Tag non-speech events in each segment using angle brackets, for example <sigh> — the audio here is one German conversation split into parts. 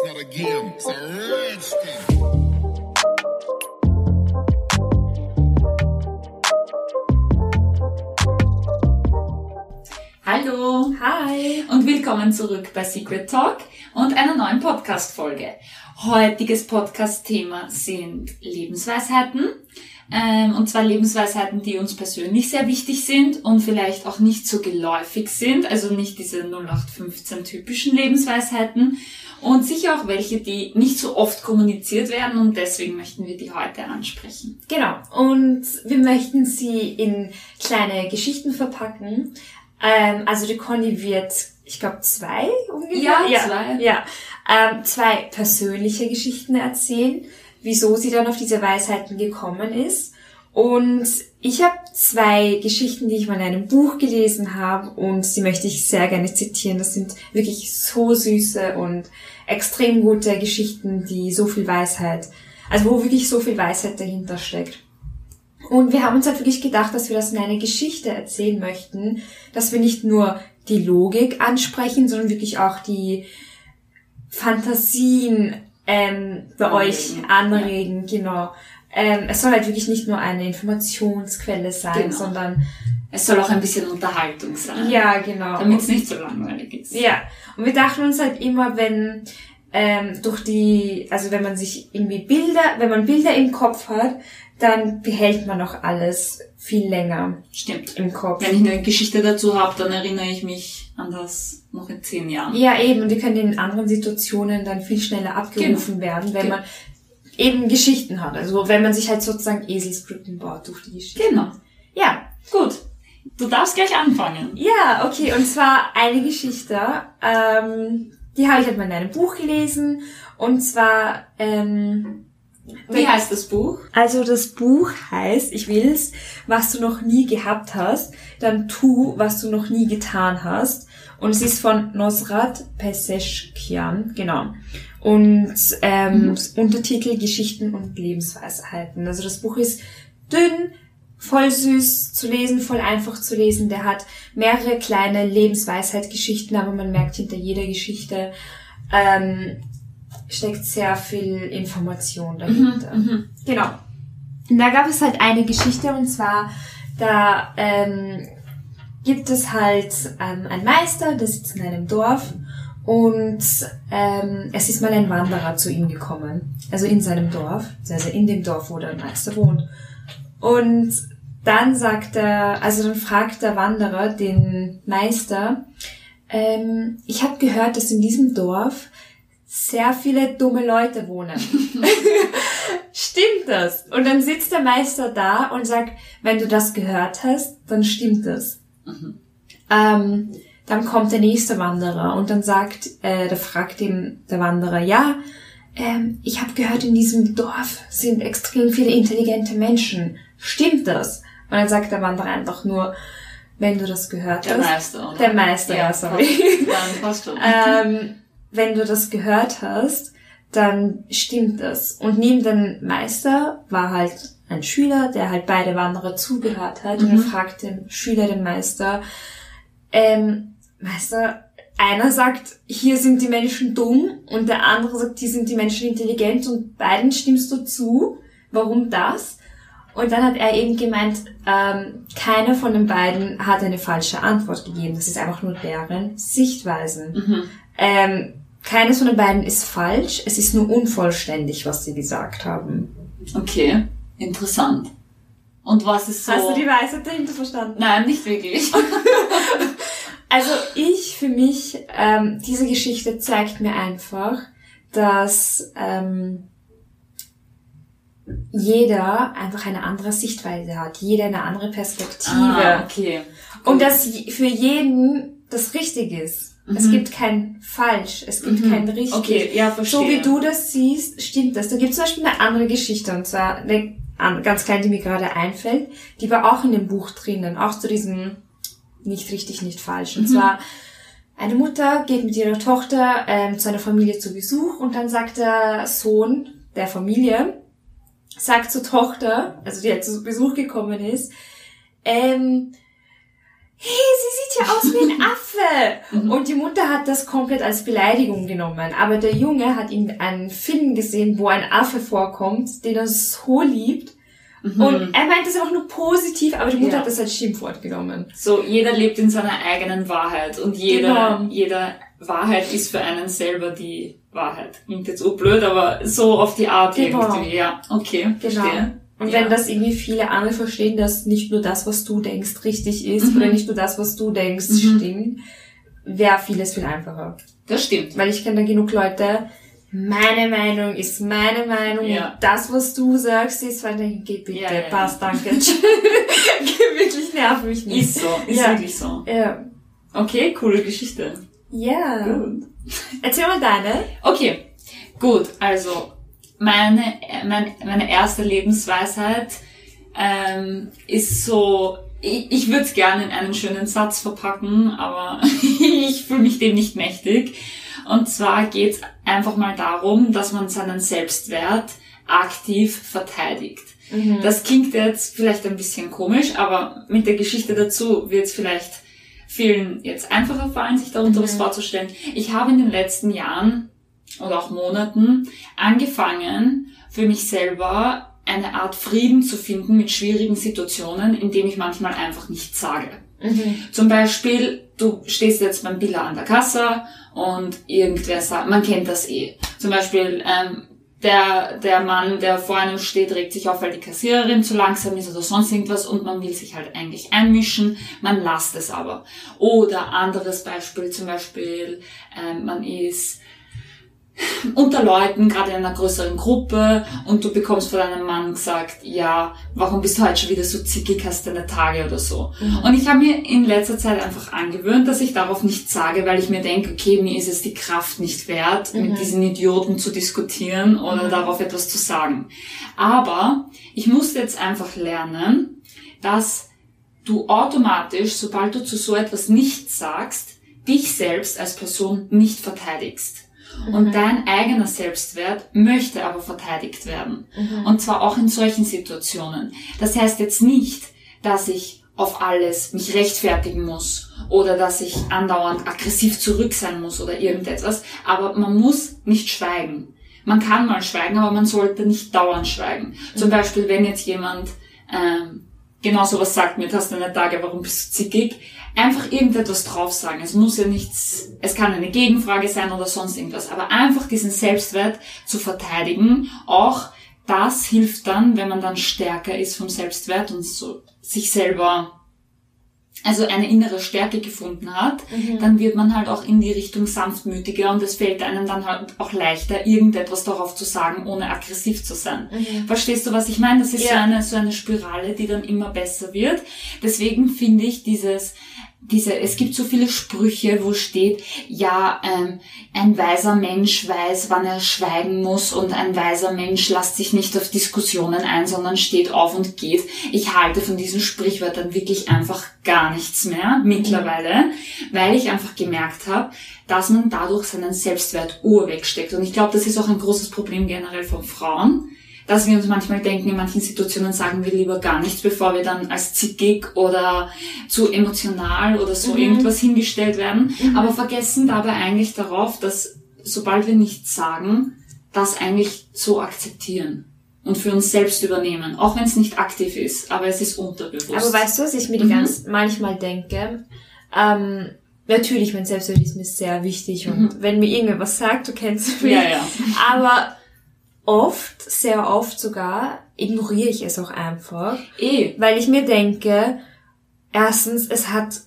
It's not a game, it's a rich thing. Hallo Hi. und willkommen zurück bei Secret Talk und einer neuen Podcast-Folge. Heutiges Podcast-Thema sind Lebensweisheiten. Ähm, und zwar Lebensweisheiten, die uns persönlich sehr wichtig sind und vielleicht auch nicht so geläufig sind, also nicht diese 0815 typischen Lebensweisheiten und sicher auch welche, die nicht so oft kommuniziert werden und deswegen möchten wir die heute ansprechen. Genau. Und wir möchten sie in kleine Geschichten verpacken. Ähm, also die Conny wird, ich glaube, zwei ungefähr. Ja, zwei. Ja. Ähm, zwei persönliche Geschichten erzählen, wieso sie dann auf diese Weisheiten gekommen ist. Und ich habe zwei Geschichten, die ich mal in einem Buch gelesen habe und die möchte ich sehr gerne zitieren. Das sind wirklich so süße und extrem gute Geschichten, die so viel Weisheit, also wo wirklich so viel Weisheit dahinter steckt. Und wir haben uns halt wirklich gedacht, dass wir das in eine Geschichte erzählen möchten, dass wir nicht nur die Logik ansprechen, sondern wirklich auch die Fantasien ähm, bei euch Anregen, anregen, genau. Ähm, es soll halt wirklich nicht nur eine Informationsquelle sein, Genau. sondern Es soll auch ein bisschen Unterhaltung sein, ja, genau. damit es nicht so langweilig ist. Ja, und wir dachten uns halt immer, wenn ähm, durch die, also wenn man sich irgendwie Bilder, wenn man Bilder im Kopf hat, dann behält man auch alles viel länger Stimmt. im Kopf. Wenn ich eine Geschichte dazu habe, dann erinnere ich mich an das noch in zehn Jahren. Ja, eben, und die können in anderen Situationen dann viel schneller abgerufen werden, wenn Genau. man eben Geschichten hat. Also wenn man sich halt sozusagen Eselsbrücken baut durch die Geschichte. Genau. Ja, Gut. Du darfst gleich anfangen. Ja, okay, und zwar eine Geschichte, ähm, die habe ich halt mal in einem Buch gelesen, und zwar, ähm, Wie heißt das Buch? also das Buch heißt, ich will's, was du noch nie gehabt hast, dann tu, was du noch nie getan hast, und es ist von Nosrat Peseschkian, genau. Und ähm, Untertitel Geschichten und Lebensweisheiten. Also das Buch ist dünn, voll süß zu lesen, voll einfach zu lesen. Der hat mehrere kleine Lebensweisheit-Geschichten, aber man merkt hinter jeder Geschichte ähm, steckt sehr viel Information dahinter. Genau. Und da gab es halt eine Geschichte und zwar, da ähm, gibt es halt ähm, einen Meister, der sitzt in einem Dorf und ähm, es ist mal ein Wanderer zu ihm gekommen, also in seinem Dorf, also in dem Dorf, wo der Meister wohnt. Und dann sagt er, also dann fragt der Wanderer den Meister, ähm, ich habe gehört, dass in diesem Dorf sehr viele dumme Leute wohnen. <laughs> stimmt das? Und dann sitzt der Meister da und sagt, wenn du das gehört hast, dann stimmt das. Ähm, dann kommt der nächste Wanderer und dann sagt, äh, da fragt ihm der Wanderer, ja, ähm, ich habe gehört, in diesem Dorf sind extrem viele intelligente Menschen. Stimmt das? Und dann sagt der Wanderer einfach nur, wenn du das gehört Der hast. Meister, oder? Der Meister, ja, sorry. Dann passt schon. ähm, wenn du das gehört hast, dann stimmt das. Und neben dem Meister war halt ein Schüler, der halt beide Wanderer zugehört hat. Und er fragt den Schüler den Meister, ähm, Meister, einer sagt, hier sind die Menschen dumm und der andere sagt, hier sind die Menschen intelligent und beiden stimmst du zu. Warum das? Und dann hat er eben gemeint, ähm, keiner von den beiden hat eine falsche Antwort gegeben. Das ist einfach nur deren Sichtweisen. Mhm. Ähm, keines von den beiden ist falsch. Es ist nur unvollständig, was sie gesagt haben. Okay, interessant. Und was ist so... Hast du die Weisheit dahinter verstanden? Nein, nicht wirklich. <laughs> Also ich für mich, ähm, diese Geschichte zeigt mir einfach, dass ähm, jeder einfach eine andere Sichtweise hat, jeder eine andere Perspektive. Ah, okay. Und dass für jeden das richtig ist. Es Mhm. gibt kein falsch, es gibt Mhm. kein richtig. Okay, ja, verstehe. So wie du das siehst, stimmt das. Da gibt es zum Beispiel eine andere Geschichte, und zwar eine an- ganz kleine, die mir gerade einfällt. Die war auch in dem Buch drinnen, auch zu diesem nicht richtig, nicht falsch. Und zwar, eine Mutter geht mit ihrer Tochter ähm, zu einer Familie zu Besuch und dann sagt der Sohn der Familie, sagt zur Tochter, also die halt zu Besuch gekommen ist, ähm, hey, sie sieht ja aus wie ein <laughs> Affe. Mhm. Und die Mutter hat das komplett als Beleidigung genommen. Aber der Junge hat in einen Film gesehen, wo ein Affe vorkommt, den er so liebt. Und er meint das auch nur positiv, aber die Mutter Mhm. Ja. hat das als Schimpfwort genommen. So, jeder lebt in seiner eigenen Wahrheit und jeder, Genau. jede Wahrheit ist für einen selber die Wahrheit. Klingt jetzt so blöd, aber so auf die Art Genau. irgendwie. Ja, okay, Genau. verstehe. Und Ja. wenn das irgendwie viele andere verstehen, dass nicht nur das, was du denkst, richtig ist, Mhm. oder nicht nur das, was du denkst, Mhm. stimmt, wäre vieles viel einfacher. Das stimmt. Weil ich kenne da genug Leute, meine Meinung ist meine Meinung Ja. und das, was du sagst, ist, weil dann geh bitte, Ja, ja, passt, danke. <laughs> <laughs> Wirklich nerv mich nicht. Ist so, ist wirklich so. Ja. Okay, coole Geschichte. Ja. Gut. Erzähl mal deine. Okay, gut, also meine, meine, meine erste Lebensweisheit ähm, ist so, ich, ich würde es gerne in einen schönen Satz verpacken, aber <laughs> ich fühle mich dem nicht mächtig. Und zwar geht es einfach mal darum, dass man seinen Selbstwert aktiv verteidigt. Das klingt jetzt vielleicht ein bisschen komisch, aber mit der Geschichte dazu wird es vielleicht vielen jetzt einfacher fallen, sich darunter was vorzustellen. Ich habe in den letzten Jahren oder auch Monaten angefangen, für mich selber eine Art Frieden zu finden mit schwierigen Situationen, indem ich manchmal einfach nichts sage. Zum Beispiel, du stehst jetzt beim Biller an der Kasse und irgendwer sagt, man kennt das eh. Zum Beispiel, ähm, der, der Mann, der vor einem steht, regt sich auf, weil die Kassiererin zu langsam ist oder sonst irgendwas und man will sich halt eigentlich einmischen, man lasst es aber. Oder anderes Beispiel, zum Beispiel, ähm, man ist <laughs> unter Leuten, gerade in einer größeren Gruppe und du bekommst von deinem Mann gesagt, ja, warum bist du heute schon wieder so zickig, hast deine Tage oder so. Und ich habe mir in letzter Zeit einfach angewöhnt, dass ich darauf nichts sage, weil ich mir denke, okay, mir ist es die Kraft nicht wert, mit diesen Idioten zu diskutieren oder darauf etwas zu sagen. Aber ich musste jetzt einfach lernen, dass du automatisch, sobald du zu so etwas nichts sagst, dich selbst als Person nicht verteidigst. Und dein eigener Selbstwert möchte aber verteidigt werden. Und zwar auch in solchen Situationen. Das heißt jetzt nicht, dass ich auf alles mich rechtfertigen muss oder dass ich andauernd aggressiv zurück sein muss oder irgendetwas. Aber man muss nicht schweigen. Man kann mal schweigen, aber man sollte nicht dauernd schweigen. Zum Beispiel, wenn jetzt jemand ähm, genau sowas sagt mir, hast du eine Tage, warum bist du zickig? Einfach irgendetwas drauf sagen. Es muss ja nichts, es kann eine Gegenfrage sein oder sonst irgendwas, aber einfach diesen Selbstwert zu verteidigen, auch das hilft dann, wenn man dann stärker ist vom Selbstwert und so sich selber also eine innere Stärke gefunden hat, dann wird man halt auch in die Richtung sanftmütiger und es fällt einem dann halt auch leichter, irgendetwas darauf zu sagen, ohne aggressiv zu sein. Verstehst du, was ich meine? Das ist so Ja. eine, so eine Spirale, die dann immer besser wird. Deswegen finde ich dieses, diese, es gibt so viele Sprüche, wo steht, ja, ähm, ein weiser Mensch weiß, wann er schweigen muss und ein weiser Mensch lässt sich nicht auf Diskussionen ein, sondern steht auf und geht. Ich halte von diesen Sprichwörtern wirklich einfach gar nichts mehr mittlerweile, weil ich einfach gemerkt habe, dass man dadurch seinen Selbstwert urwegsteckt. Und ich glaube, das ist auch ein großes Problem generell von Frauen, dass wir uns manchmal denken, in manchen Situationen sagen wir lieber gar nichts, bevor wir dann als zickig oder zu emotional oder so irgendwas hingestellt werden, aber vergessen dabei eigentlich darauf, dass sobald wir nichts sagen, das eigentlich so akzeptieren und für uns selbst übernehmen, auch wenn es nicht aktiv ist, aber es ist unterbewusst. Aber weißt du, was ich mir Mhm. ganz manchmal denke? Ähm, natürlich, mein Selbstwert ist mir sehr wichtig und wenn mir irgendwer was sagt, du kennst mich. Mhm. ja, ja. Aber oft, sehr oft sogar, ignoriere ich es auch einfach, Eh, weil ich mir denke, erstens, es hat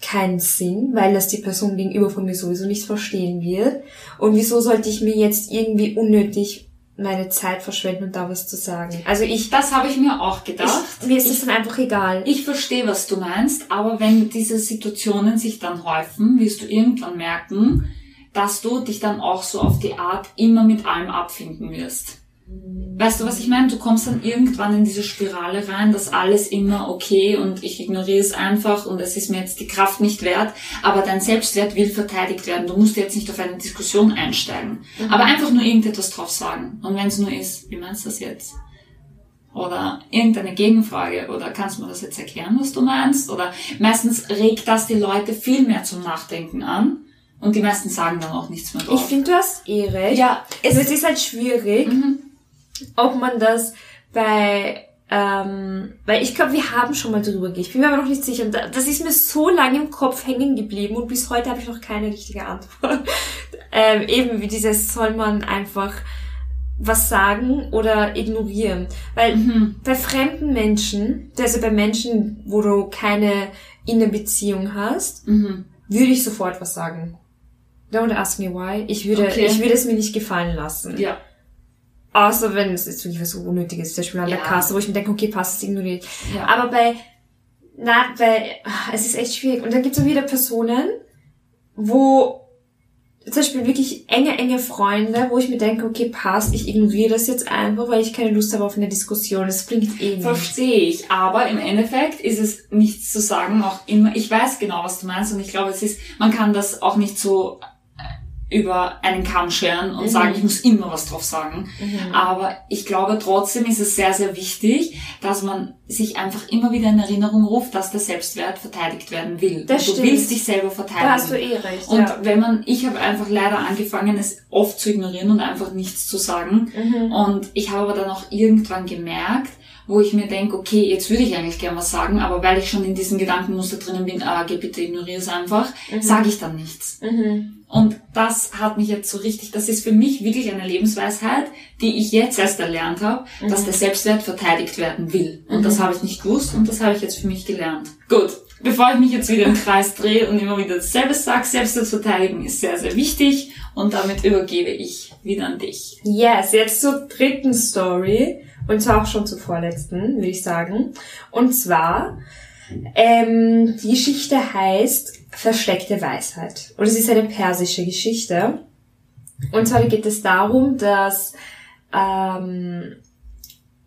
keinen Sinn, weil das die Person gegenüber von mir sowieso nicht verstehen wird. Und wieso sollte ich mir jetzt irgendwie unnötig meine Zeit verschwenden und da was zu sagen? Also ich, das habe ich mir auch gedacht. ich mir ist es dann einfach egal. Ich verstehe, was du meinst, aber wenn diese Situationen sich dann häufen, wirst du irgendwann merken, dass du dich dann auch so auf die Art immer mit allem abfinden wirst. Weißt du, was ich meine? Du kommst dann irgendwann in diese Spirale rein, dass alles immer okay und ich ignoriere es einfach und es ist mir jetzt die Kraft nicht wert, aber dein Selbstwert will verteidigt werden. Du musst jetzt nicht auf eine Diskussion einsteigen, aber einfach nur irgendetwas drauf sagen. Und wenn es nur ist, wie meinst du das jetzt? oder irgendeine Gegenfrage oder kannst du mir das jetzt erklären, was du meinst? Oder meistens regt das die Leute viel mehr zum Nachdenken an und die meisten sagen dann auch nichts mehr Ich drauf. finde, du hast eh recht. Ja, Es, es ist halt schwierig, Mhm. ob man das bei, ähm, weil ich glaube, wir haben schon mal drüber geredet. Ich bin mir aber noch nicht sicher. Und Das ist mir so lange im Kopf hängen geblieben und bis heute habe ich noch keine richtige Antwort. <laughs> ähm, eben wie dieses, soll man einfach was sagen oder ignorieren. Weil Mhm. bei fremden Menschen, also bei Menschen, wo du keine Innenbeziehung hast, Mhm. würde ich sofort was sagen. Don't ask me why. Ich würde, Okay. ich würde es mir nicht gefallen lassen. Ja. Außer wenn es jetzt wirklich was so Unnötiges ist, zum Beispiel an der Ja. Kasse, wo ich mir denke, okay, passt, es ignoriert. Ja. Aber bei, na, bei, ah, es ist echt schwierig. Und dann gibt es auch wieder Personen, wo, zum Beispiel wirklich enge, enge Freunde, wo ich mir denke, okay, passt, ich ignoriere das jetzt einfach, weil ich keine Lust habe auf eine Diskussion. Das bringt eh nichts. Verstehe ich, aber im Endeffekt ist es nichts zu sagen, auch immer, ich weiß genau, was du meinst und ich glaube, es ist, man kann das auch nicht so über einen Kamm scheren und Mhm. sagen, ich muss immer was drauf sagen. Mhm. Aber ich glaube trotzdem ist es sehr, sehr wichtig, dass man sich einfach immer wieder in Erinnerung ruft, dass der Selbstwert verteidigt werden will. Das und du stimmt. willst dich selber verteidigen. Da hast du eh recht. und ja. wenn man, ich habe einfach leider angefangen, es oft zu ignorieren und einfach nichts zu sagen. Mhm. Und ich habe aber dann auch irgendwann gemerkt, wo ich mir denke, okay, jetzt würde ich eigentlich gern was sagen, aber weil ich schon in diesem Gedankenmuster drinnen bin, ah, geh bitte ignoriere es einfach, Mhm. sage ich dann nichts. Mhm. Und das hat mich jetzt so richtig, das ist für mich wirklich eine Lebensweisheit, die ich jetzt erst erlernt habe, dass der Selbstwert verteidigt werden will. Und das habe ich nicht gewusst und das habe ich jetzt für mich gelernt. Gut, bevor ich mich jetzt wieder im Kreis drehe und immer wieder dasselbe sage, Selbstwert verteidigen ist sehr, sehr wichtig und damit übergebe ich wieder an dich. Yes, jetzt zur dritten Story. Und zwar auch schon zur vorletzten, würde ich sagen. Und zwar, ähm, die Geschichte heißt Versteckte Weisheit. Und es ist eine persische Geschichte. Und zwar geht es darum, dass ähm,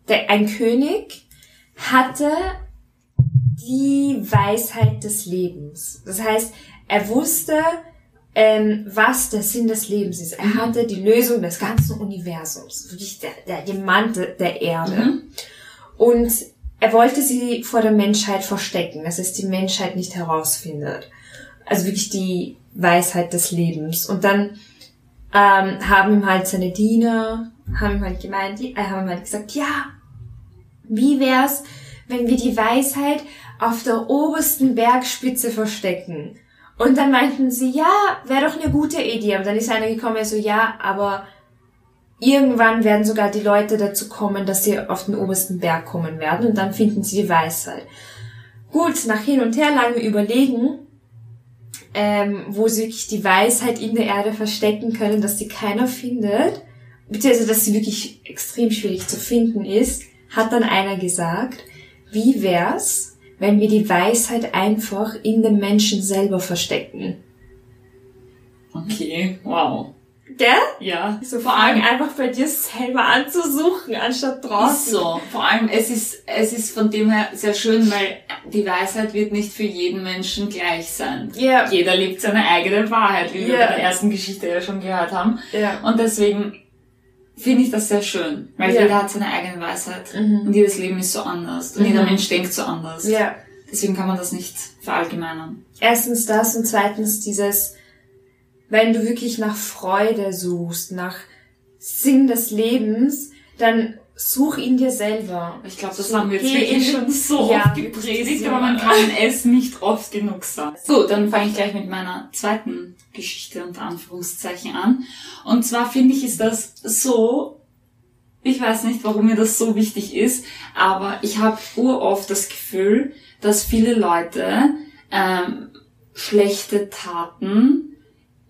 der, ein König hatte die Weisheit des Lebens. Das heißt, er wusste, ähm, was der Sinn des Lebens ist. Er hatte die Lösung des ganzen Universums, wirklich der, der Diamant der Erde. Mhm. Und er wollte sie vor der Menschheit verstecken, dass es die Menschheit nicht herausfindet. Also wirklich die Weisheit des Lebens. Und dann ähm, haben ihm halt seine Diener, haben ihm halt gemeint, äh, haben ihm halt gesagt, ja, wie wär's, wenn wir die Weisheit auf der obersten Bergspitze verstecken? Und dann meinten sie, ja, wäre doch eine gute Idee. Aber dann ist einer gekommen, der so, ja, aber irgendwann werden sogar die Leute dazu kommen, dass sie auf den obersten Berg kommen werden und dann finden sie die Weisheit. Gut, nach hin und her lange überlegen, ähm, wo sie wirklich die Weisheit in der Erde verstecken können, dass die keiner findet, beziehungsweise dass sie wirklich extrem schwierig zu finden ist, hat dann einer gesagt, wie wär's, wenn wir die Weisheit einfach in dem Menschen selber verstecken? Okay, wow. Gell? Ja, So vor allem einfach bei dir selber anzusuchen, anstatt ist draußen. so. Vor allem, es ist, es ist von dem her sehr schön, weil die Weisheit wird nicht für jeden Menschen gleich sein. Ja. Jeder lebt seine eigene Wahrheit, wie wir Ja. bei der ersten Geschichte ja schon gehört haben. Ja. Und deswegen finde ich das sehr schön, weil Ja. jeder hat seine eigene Weisheit. Mhm. Und jedes Leben ist so anders. Und jeder Mhm. Mensch denkt so anders. Ja. Deswegen kann man das nicht verallgemeinern. Erstens das und zweitens dieses, wenn du wirklich nach Freude suchst, nach Sinn des Lebens, dann such ihn dir selber. Ich glaube, das So, haben wir jetzt wirklich schon so Ja, oft gepredigt, so. aber man kann es nicht oft genug sagen. So, dann fange ich gleich mit meiner zweiten Geschichte unter Anführungszeichen an. Und zwar finde ich, ist das so, ich weiß nicht, warum mir das so wichtig ist, aber ich habe uroft das Gefühl, dass viele Leute ähm, schlechte Taten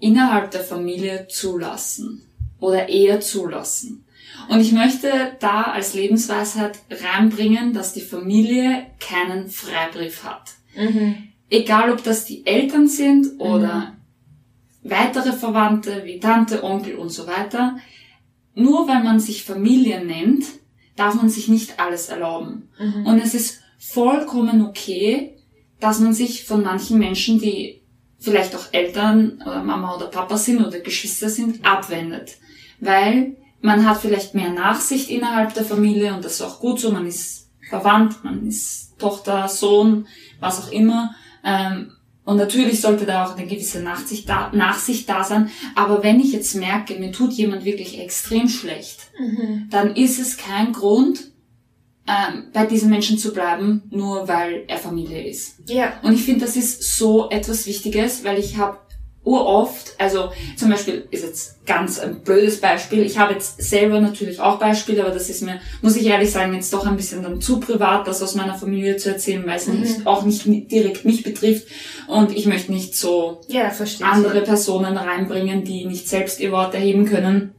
innerhalb der Familie zulassen oder eher zulassen. Und ich möchte da als Lebensweisheit reinbringen, dass die Familie keinen Freibrief hat. Mhm. Egal ob das die Eltern sind oder weitere Verwandte wie Tante, Onkel und so weiter. Nur weil man sich Familie nennt, darf man sich nicht alles erlauben. Mhm. Und es ist vollkommen okay, dass man sich von manchen Menschen, die vielleicht auch Eltern oder Mama oder Papa sind oder Geschwister sind, abwendet. Weil man hat vielleicht mehr Nachsicht innerhalb der Familie und das ist auch gut so, man ist verwandt, man ist Tochter, Sohn, was auch immer. Ähm, und natürlich sollte da auch eine gewisse Nachsicht da, Nachsicht da sein. Aber wenn ich jetzt merke, mir tut jemand wirklich extrem schlecht, Mhm. dann ist es kein Grund, ähm, bei diesem Menschen zu bleiben, nur weil er Familie ist. Ja. Und ich finde, das ist so etwas Wichtiges, weil ich habe uroft, also zum Beispiel ist jetzt ganz ein blödes Beispiel. Ich habe jetzt selber natürlich auch Beispiele, aber das ist mir, muss ich ehrlich sagen, jetzt doch ein bisschen dann zu privat, das aus meiner Familie zu erzählen, weil es nicht, auch nicht direkt mich betrifft. Und ich möchte nicht so Ja, andere Personen reinbringen, die nicht selbst ihr Wort erheben können.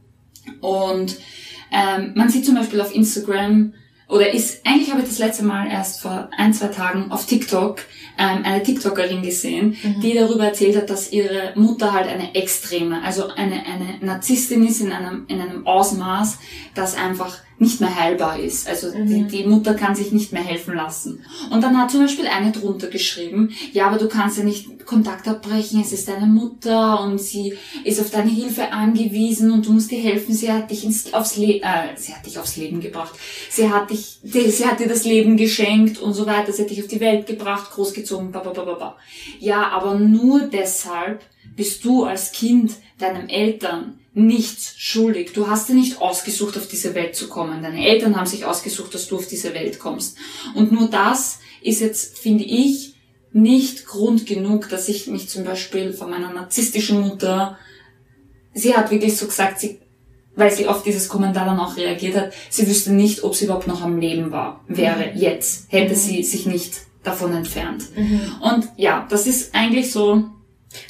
Und ähm, man sieht zum Beispiel auf Instagram oder ist, eigentlich habe ich das letzte Mal erst vor ein, zwei Tagen auf TikTok ähm, eine TikTokerin gesehen, die darüber erzählt hat, dass ihre Mutter halt eine Extreme, also eine, eine Narzisstin ist in einem, in einem Ausmaß, das einfach nicht mehr heilbar ist. Also die, die Mutter kann sich nicht mehr helfen lassen. Und dann hat zum Beispiel eine drunter geschrieben, ja, aber du kannst ja nicht Kontakt abbrechen, es ist deine Mutter und sie ist auf deine Hilfe angewiesen und du musst ihr helfen, sie hat dich ins, aufs Le äh, sie hat dich aufs Leben gebracht. Sie hat dich, sie hat dir das Leben geschenkt und so weiter, sie hat dich auf die Welt gebracht, großgezogen, ba, ba, ba, ba, ba. Ja, aber nur deshalb bist du als Kind deinen Eltern nichts schuldig. Du hast dir nicht ausgesucht, auf diese Welt zu kommen. Deine Eltern haben sich ausgesucht, dass du auf diese Welt kommst. Und nur das ist jetzt, finde ich, nicht Grund genug, dass ich mich zum Beispiel von meiner narzisstischen Mutter, sie hat wirklich so gesagt, sie, weil sie auf dieses Kommentar dann auch reagiert hat, sie wüsste nicht, ob sie überhaupt noch am Leben war, wäre jetzt, hätte sie sich nicht davon entfernt. Und ja, das ist eigentlich so,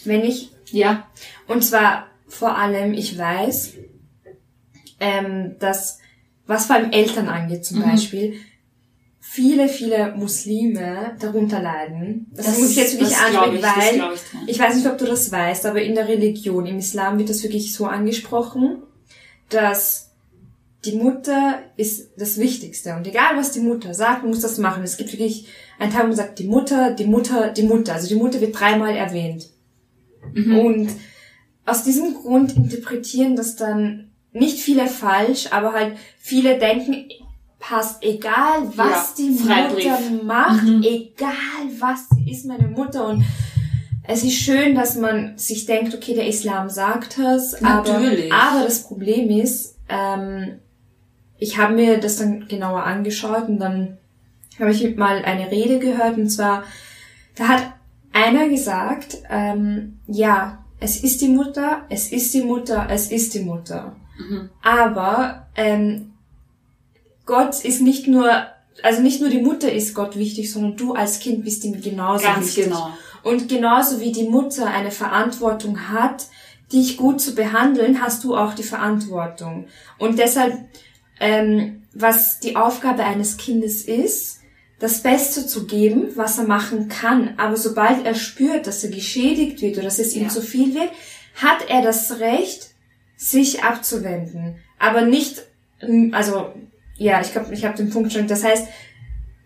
Wenn ich, ja, und zwar vor allem, ich weiß, ähm, dass, was vor allem Eltern angeht zum Mhm. Beispiel, viele, viele Muslime darunter leiden. Das, muss ich jetzt wirklich das ansprechen, das weil ich, ich weiß nicht, ob du das weißt, aber in der Religion, im Islam wird das wirklich so angesprochen, dass die Mutter ist das Wichtigste. Und egal, was die Mutter sagt, man muss das machen. Es gibt wirklich einen Tag, wo man sagt, die Mutter, die Mutter, die Mutter. Also die Mutter wird dreimal erwähnt. Mhm. Und aus diesem Grund interpretieren das dann nicht viele falsch, aber halt viele denken, passt egal, was Ja, die Freibrief. Mutter macht, Mhm. egal was, ist meine Mutter und es ist schön, dass man sich denkt, okay, der Islam sagt das, aber, Natürlich. aber das Problem ist, ähm, ich habe mir das dann genauer angeschaut und dann habe ich mal eine Rede gehört und zwar, da hat einer gesagt, ähm, ja, es ist die Mutter, es ist die Mutter, es ist die Mutter. Mhm. Aber ähm, Gott ist nicht nur, also nicht nur die Mutter ist Gott wichtig, sondern du als Kind bist ihm genauso Ganz wichtig. genau. Und genauso wie die Mutter eine Verantwortung hat, dich gut zu behandeln, hast du auch die Verantwortung. Und deshalb, ähm, was die Aufgabe eines Kindes ist, das Beste zu geben, was er machen kann. Aber sobald er spürt, dass er geschädigt wird oder dass es ihm Ja. zu viel wird, hat er das Recht, sich abzuwenden. Aber nicht, ähm, also, ja, ich glaube, ich habe den Punkt schon. Das heißt,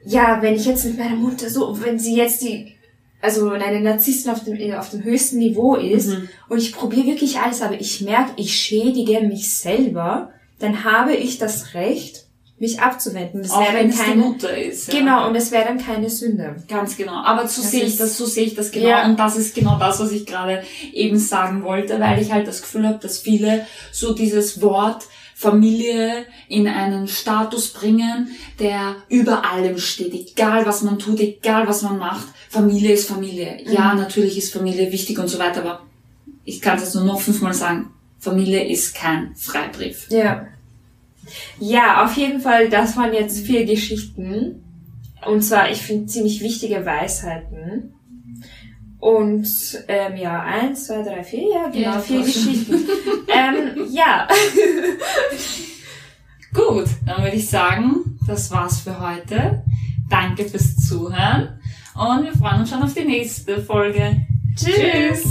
ja, wenn ich jetzt mit meiner Mutter so, wenn sie jetzt die, also eine Narzisstin auf dem, auf dem höchsten Niveau ist Mhm. und ich probiere wirklich alles, aber ich merke, ich schädige mich selber, dann habe ich das Recht, mich abzuwenden. Das Auch wäre wenn dann es die keine, Mutter ist. Ja. genau, und es wäre dann keine Sünde. Ganz genau. Aber so Das sehe ich das, so sehe ich das genau. Ja. Und das ist genau das, was ich gerade eben sagen wollte, weil ich halt das Gefühl habe, dass viele so dieses Wort Familie in einen Status bringen, der über allem steht. Egal was man tut, egal was man macht, Familie ist Familie. Ja, Mhm. natürlich ist Familie wichtig und so weiter, aber ich kann jetzt nur noch fünfmal sagen, Familie ist kein Freibrief. Ja. Ja, auf jeden Fall, das waren jetzt vier Geschichten. Und zwar, ich finde, ziemlich wichtige Weisheiten. Und ähm, ja, eins, zwei, drei, vier, ja, genau, Ja, vier voll. Geschichten. <laughs> ähm, ja. Gut, dann würde ich sagen, das war's für heute. Danke fürs Zuhören und wir freuen uns schon auf die nächste Folge. Tschüss.